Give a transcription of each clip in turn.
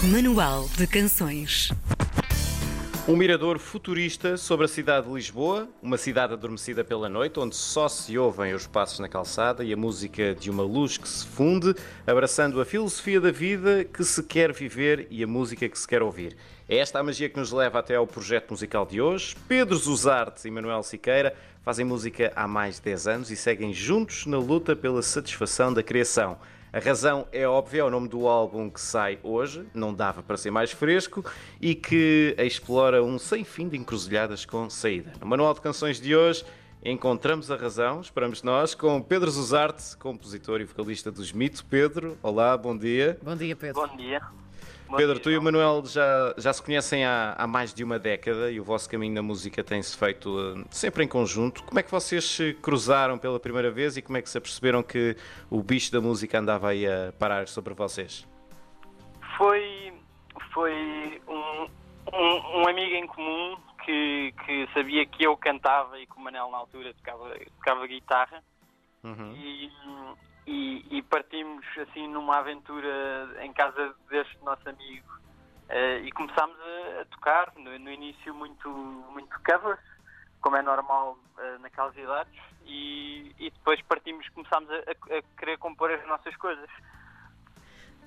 Manual de Canções. Um mirador futurista sobre a cidade de Lisboa, uma cidade adormecida pela noite, onde só se ouvem os passos na calçada e a música de uma luz que se funde, abraçando a filosofia da vida que se quer viver e a música que se quer ouvir. É esta a magia que nos leva até ao projeto musical de hoje. Pedro Zuzarte e Manuel Siqueira fazem música há mais de 10 anos e seguem juntos na luta pela satisfação da criação. A razão é óbvia, é o nome do álbum que sai hoje, não dava para ser mais fresco, e que explora um sem fim de encruzilhadas com saída. No Manual de Canções de hoje, encontramos a razão, esperamos nós, com Pedro Zuzarte, compositor e vocalista dos Mito. Pedro, olá, bom dia. Bom dia, Pedro. Bom dia. Pedro, tu e o Manuel já, já se conhecem há, há mais de uma década e o vosso caminho na música tem-se feito uh, sempre em conjunto. Como é que vocês se cruzaram pela primeira vez e como é que se aperceberam que o bicho da música andava aí a parar sobre vocês? Foi, foi um, um, um amigo em comum que, que sabia que eu cantava e que o Manel na altura tocava, tocava guitarra Uhum. e, e, e partimos assim numa aventura em casa deste nosso amigo eh, e começámos a, a tocar no, no início muito, muito covers, como é normal eh, naquelas idades e, e depois partimos, começámos a- a querer compor as nossas coisas.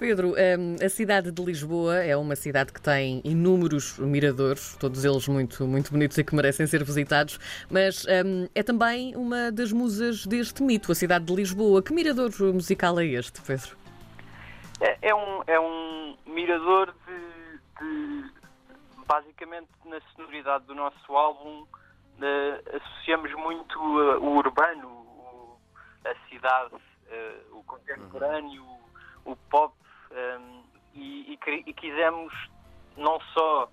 Pedro, hum, a cidade de Lisboa é uma cidade que tem inúmeros miradores, todos eles muito, muito bonitos e que merecem ser visitados, mas hum, é também uma das musas deste mito, a cidade de Lisboa. Que mirador musical é este, Pedro? É, é um, é um mirador de, de- Basicamente, na sonoridade do nosso álbum, associamos muito eh, o urbano, o- a cidade, eh, o contemporâneo, o, o pop, ehm, e, e e quisemos não só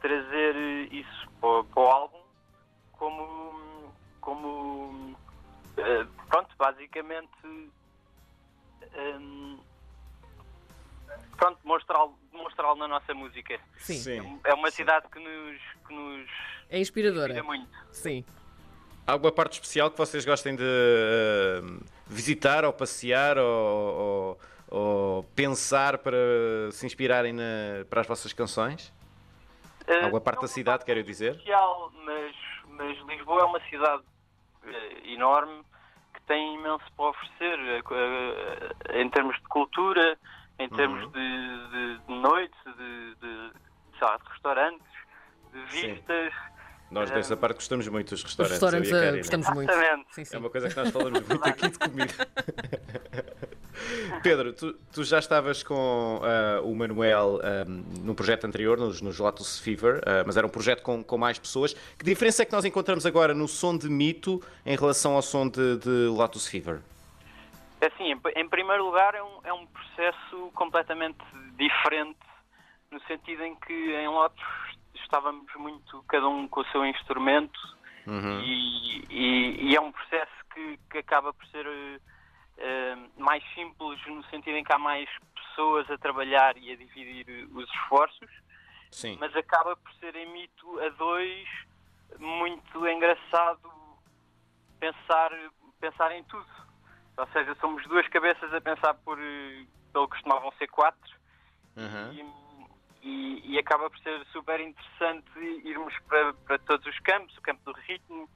trazer isso para, para o álbum, como. como eh, pronto, basicamente. ehm, pronto, demonstrá-lo demonstrá na nossa música. Sim, É uma cidade que nos, que nos é inspiradora. inspira muito. Sim. Há alguma parte especial que vocês gostem de uh, visitar ou passear ou, ou- ou pensar para se inspirarem na- para as vossas canções? Eh, Alguma parte da cidade, uma quero dizer? especial, mas, mas Lisboa é uma cidade eh, enorme que tem imenso para oferecer eh, em termos de cultura, em termos Uhum. de, de- de noites, de, de, lá, de restaurantes, de Sim. vistas. Nós Eh, dessa parte gostamos muito dos Os restaurantes. restaurantes e ah, Karina. gostamos muito. Sim, sim. É uma coisa que nós falamos muito aqui de comida. Pedro, tu, tu já estavas com ah, o Manuel ah, no projeto anterior, nos, nos Lotus Fever, ah, mas era um projeto com, com mais pessoas. Que diferença é que nós encontramos agora no som de mito em relação ao som de, de Lotus Fever? Assim, em, em primeiro lugar, é um, é um processo completamente diferente, no sentido em que em Lotus estávamos muito, cada um com o seu instrumento, Uhum. e, e- e é um processo que, que acaba por ser eh, mais simples, no sentido em que há mais pessoas a trabalhar e a dividir os esforços, Sim. mas acaba por ser em mito a dois muito engraçado pensar, pensar em tudo. Ou seja, somos duas cabeças a pensar por eh, pelo que costumavam ser quatro Uhum. e, e- e acaba por ser super interessante irmos para, para todos os campos, o campo do ritmo,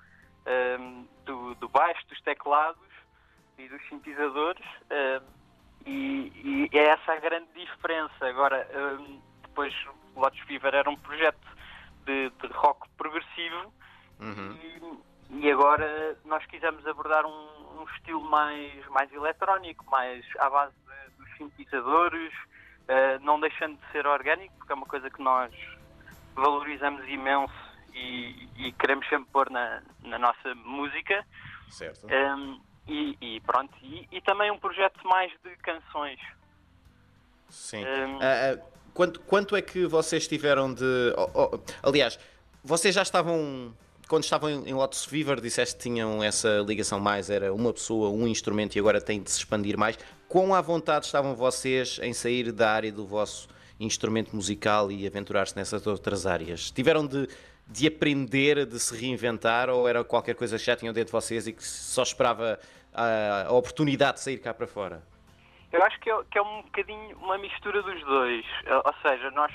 ehm, do, do baixo, dos teclados e dos sintetizadores ehm, e, e é essa a grande diferença. Agora, ehm, depois o Lotus Fever era um projeto de, de rock progressivo Uhum. e, e agora nós quisemos abordar um, um estilo mais, mais eletrónico, mais à base de- dos sintetizadores, eh, não deixando de ser orgânico, porque é uma coisa que nós valorizamos imenso e, e queremos sempre pôr na, na nossa música. Certo. Um, e, e pronto, e, e também um projeto mais de canções. Sim. Hum. Ah, ah, quanto, quanto é que vocês tiveram de. oh, oh, aliás, vocês já estavam. Quando estavam em em Lotus Fever, disseste que tinham essa ligação mais, era uma pessoa, um instrumento e agora tem de se expandir mais. Quão à vontade estavam vocês em sair da área do vosso instrumento musical e aventurar-se nessas outras áreas? Tiveram de, de aprender, de se reinventar ou era qualquer coisa que já tinham dentro de vocês e que só esperava a, a oportunidade de sair cá para fora? Eu acho que é, que é um bocadinho uma mistura dos dois. Ou seja, nós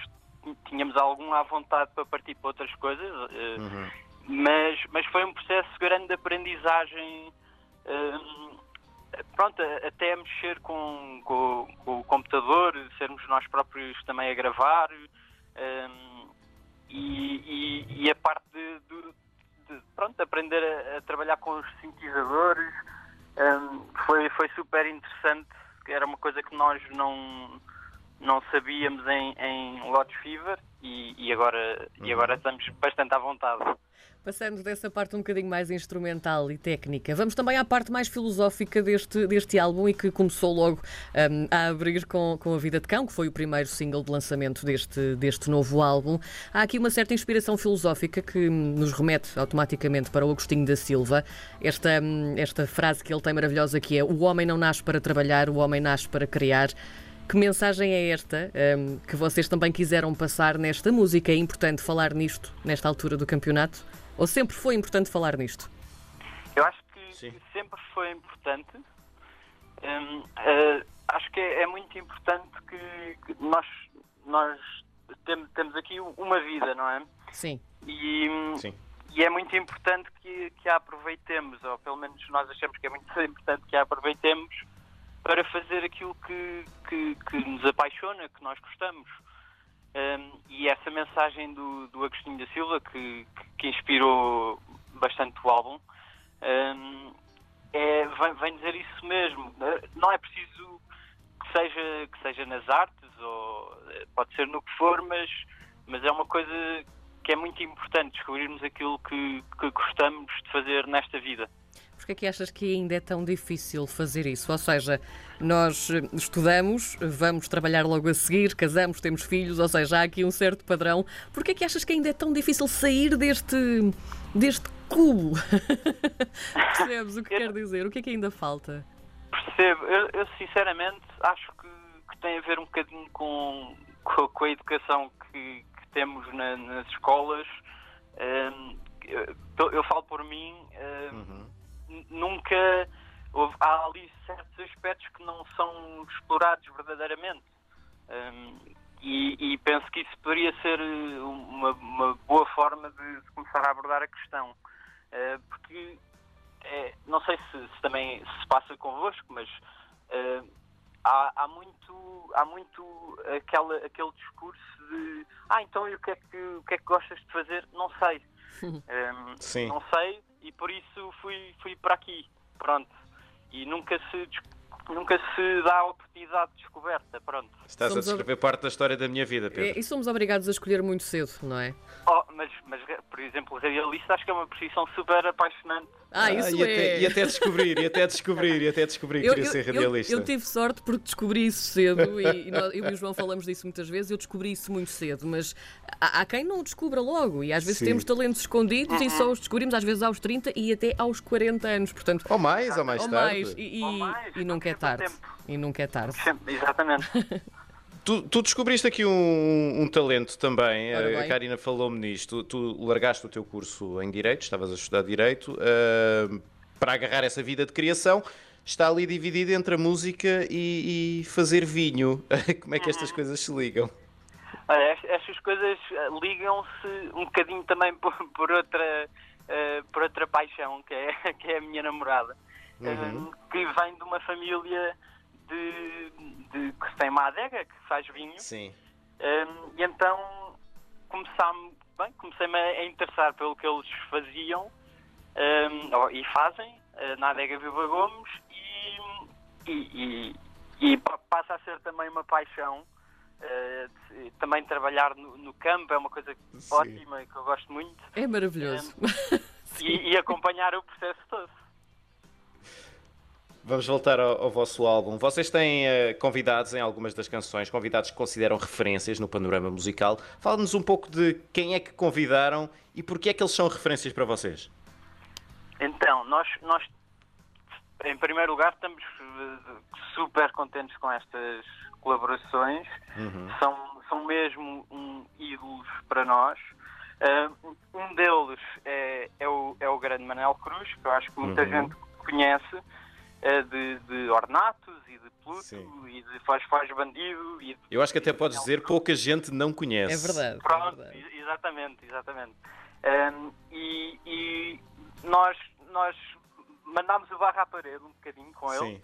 tínhamos algum à vontade para partir para outras coisas, uhum. mas, mas foi um processo grande de aprendizagem. pronto, até mexer com, com, com, o computador, sermos nós próprios também a gravar e, e, e, a parte de, de, de pronto, aprender a, a, trabalhar com os sintetizadores foi, foi super interessante. Era uma coisa que nós não não sabíamos em, em Lodge Fever e, e, agora, uhum. e agora estamos bastante à vontade. Passando dessa parte um bocadinho mais instrumental e técnica, vamos também à parte mais filosófica deste, deste álbum e que começou logo um, a abrir com, com A Vida de Cão, que foi o primeiro single de lançamento deste, deste novo álbum. Há aqui uma certa inspiração filosófica que nos remete automaticamente para o Agostinho da Silva. Esta, hum, esta frase que ele tem maravilhosa que é: O homem não nasce para trabalhar, o homem nasce para criar. Que mensagem é esta um, que vocês também quiseram passar nesta música? É importante falar nisto nesta altura do campeonato? Ou sempre foi importante falar nisto? Eu acho que, que sempre foi importante. Um, uh, acho que é, é, muito importante que, que nós, nós tem, temos aqui uma vida, não é? Sim. E, Sim. e é muito importante que, que a aproveitemos, ou pelo menos nós achamos que é muito importante que a aproveitemos para fazer aquilo que, que, que nos apaixona, que nós gostamos. Um, e essa mensagem do, do Agostinho da Silva, que, que inspirou bastante o álbum, um, é, vem, vem, dizer isso mesmo. Não é preciso que seja, que seja nas artes, ou pode ser no que for, mas, mas é uma coisa que é muito importante descobrirmos aquilo que, que gostamos de fazer nesta vida. Porquê é que achas que ainda é tão difícil fazer isso? Ou seja, nós estudamos, vamos trabalhar logo a seguir, casamos, temos filhos, ou seja, há aqui um certo padrão. Porquê é que achas que ainda é tão difícil sair deste, deste cubo? Percebes o que quer dizer? O que é que ainda falta? Percebo. Eu, eu sinceramente acho que, que, tem a ver um bocadinho com, com, com a educação que, que temos na, nas escolas. Um, eu, eu, falo por mim. Um, uhum nunca houve, há ali certos aspectos que não são explorados verdadeiramente. Um, e, e, penso que isso poderia ser uma, uma boa forma de, de, começar a abordar a questão. Uh, porque é, não sei se, se, também se passa convosco, mas uh, há, há, muito, há muito aquela, aquele discurso de ah, então e o que, é que, o que é que gostas de fazer? Não sei. Um, Sim. Não sei, e por isso fui, fui para aqui. Pronto. E nunca se, nunca se dá a oportunidade de descoberta. Pronto. Estás somos a descrever ob... parte da história da minha vida, Pedro. É, e somos obrigados a escolher muito cedo, não é? Oh, mas, mas, por exemplo, realista acho que é uma profissão super apaixonante. Ah, isso ah, e, é. até, e até descobrir, e até descobrir, e até descobrir que eu, queria eu, ser radialista. Eu, eu, tive sorte porque descobri isso cedo e, e nós, eu e o João falamos disso muitas vezes. Eu descobri isso muito cedo, mas há, há quem não o descubra logo e às vezes Sim. temos talentos escondidos e só os descobrimos às vezes aos 30 e até aos 40 anos. Portanto, ou mais, ou mais ou tarde. Mais, e, e, mais, e nunca é tarde. E nunca é tarde. Exatamente. Tu, tu, descobriste aqui um, um talento também, a Karina falou-me nisto. Tu, tu, largaste o teu curso em Direito, estavas a estudar Direito, uh, para agarrar essa vida de criação. Está ali dividido entre a música e, e fazer vinho. Como é que estas coisas se ligam? Olha, estas coisas eh, ligam-se um bocadinho também por, por outra, uh, por outra paixão, que é, que é a minha namorada, uhum. uh, que vem de uma família de, de, que tem uma adega, que faz vinho. Sim. Um, e então começámos, bem, comecei-me a interessar pelo que eles faziam um, e fazem uh, na adega Viva Gomes e, e, e, e, passa a ser também uma paixão. Uh, também trabalhar no, no, campo é uma coisa Sim. ótima que eu gosto muito. É maravilhoso. Um, e, e acompanhar o processo todo. Vamos voltar ao, ao, vosso álbum. Vocês têm uh, convidados em algumas das canções, convidados que consideram referências no panorama musical. Fala-nos um pouco de quem é que convidaram e porquê é que eles são referências para vocês. Então, nós, nós em primeiro lugar, estamos eh, super contentes com estas colaborações. Uhum. São, são mesmo um, ídolos para nós. Uh, um deles é, é, o, é o grande Manel Cruz, que eu acho que muita uhum. gente conhece de, de Ornatos e de Pluto Sim. e de Faz Faz Bandido e de Eu acho que até podes dizer pouca gente não É conhece. verdade. é Pronto, verdade. e- exatamente, exatamente. Ahm, e e nós, nós mandámos o barra à parede um bocadinho com ele Sim.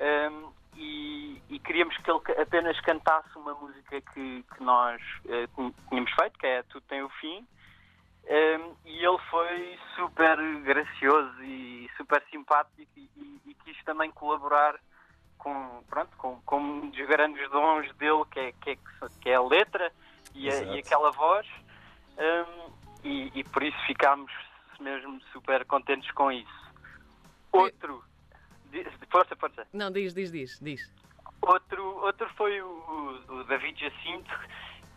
ahm, e, e queríamos que ele apenas cantasse uma música que, que nós eh, tin- tínhamos feito, que é Tudo Tem o Fim. Ahm, e ele foi super gracioso e super simpático e, e- e quis também colaborar com, pronto, com, com um dos grandes dons dele, que é, que é, que é a letra e, a- e aquela voz. Ahm, e, e por isso ficámos mesmo super contentes com isso. Outro. Força, força. Não, diz, diz, diz, diz. Outro, outro foi o, o- o David Jacinto,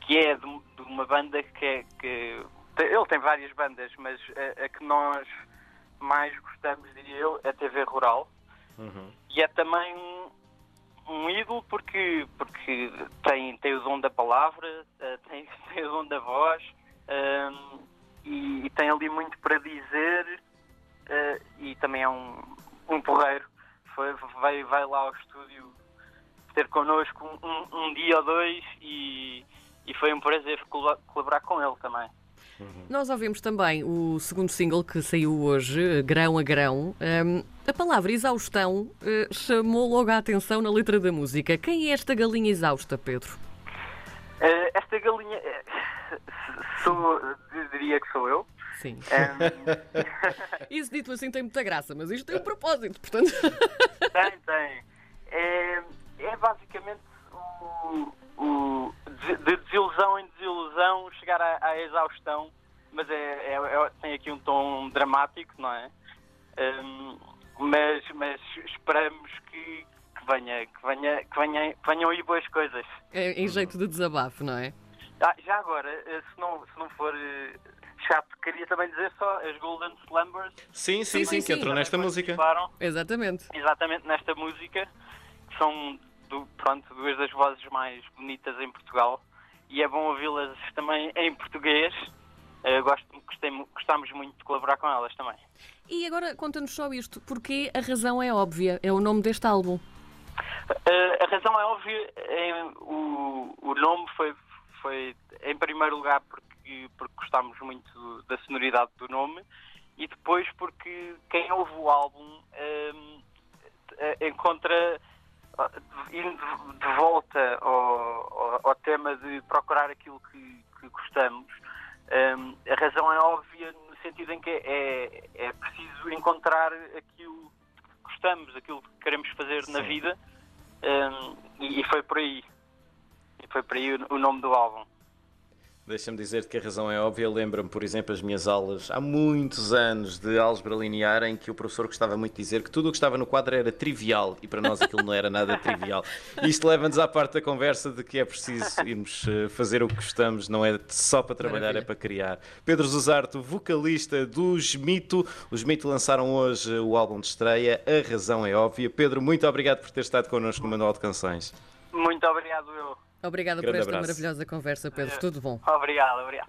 que é de, de uma banda que é. Que, ele tem várias bandas, mas a, a que nós mais gostamos, diria eu, é a TV Rural. Uhum. E é também um, um ídolo porque, porque tem, tem o dom da palavra, eh, tem, tem o dom da voz ehm, e, e tem ali muito para dizer eh, e também é um, um porreiro. Foi, vai, vai lá ao estúdio ter connosco um, um- um dia ou dois e, e foi um prazer colaborar com ele também. Nós ouvimos também o segundo single que saiu hoje, Grão a Grão. Hum, a palavra exaustão eh, chamou logo a atenção na letra da música. Quem é esta galinha exausta, Pedro? Eh, esta galinha eh, sou, diria que sou eu. Sim. Ehm, Isso dito assim tem muita graça, mas isto tem um propósito, portanto. Tem, tem. É, é basicamente o, o- de, de desilusão em desilusão chegar à, à exaustão, mas é, é- é- tem aqui um tom dramático, não é? Hum, mas, mas esperamos que, que venha, que venha, que venha, que venham aí boas coisas. É em jeito de desabafo, não é? Ah, já agora, eh, se não, se não for eh, chato, queria também dizer só as Golden Slumbers Sim, sim, sim, sim, que entrou nesta música. Exatamente. exatamente nesta música, que são do- pronto, duas das vozes mais bonitas em Portugal, e é bom ouvi-las também em português. Eh, gosto, gostei, gostamos muito de colaborar com elas também. E agora conta-nos só isto, porque a razão é óbvia, é o nome deste álbum. Eh, a razão é óbvia, eh, o, o nome foi, foi em primeiro lugar porque, porque gostámos muito da sonoridade do nome e depois porque quem ouve o álbum eh, encontra indo de- volta ao, ao- tema de procurar aquilo que, que gostamos. Hum, a razão é óbvia no sentido em que é, é preciso encontrar aquilo que gostamos, aquilo que queremos fazer na Sim. vida. Hum, e, e foi por aí. E foi por aí o, o nome do álbum. Deixa-me dizer que a razão é óbvia. Lembra-me, por exemplo, as minhas aulas há muitos anos de álgebra linear em que o professor gostava muito de dizer que tudo o que estava no quadro era trivial e para nós aquilo não era nada trivial. Isto leva-nos à parte da conversa de que é preciso irmos eh, fazer o que gostamos, não é só para trabalhar, Maravilha. é para criar. Pedro Zuzarto, vocalista dos Mito. Os Mito lançaram hoje o álbum de estreia. A razão é óbvia. Pedro, muito obrigado por ter estado connosco no Manual de Canções. Muito obrigado, eu. Obrigada por Grande esta abraço. maravilhosa conversa, Pedro. Tudo bom. Obrigado, obrigado.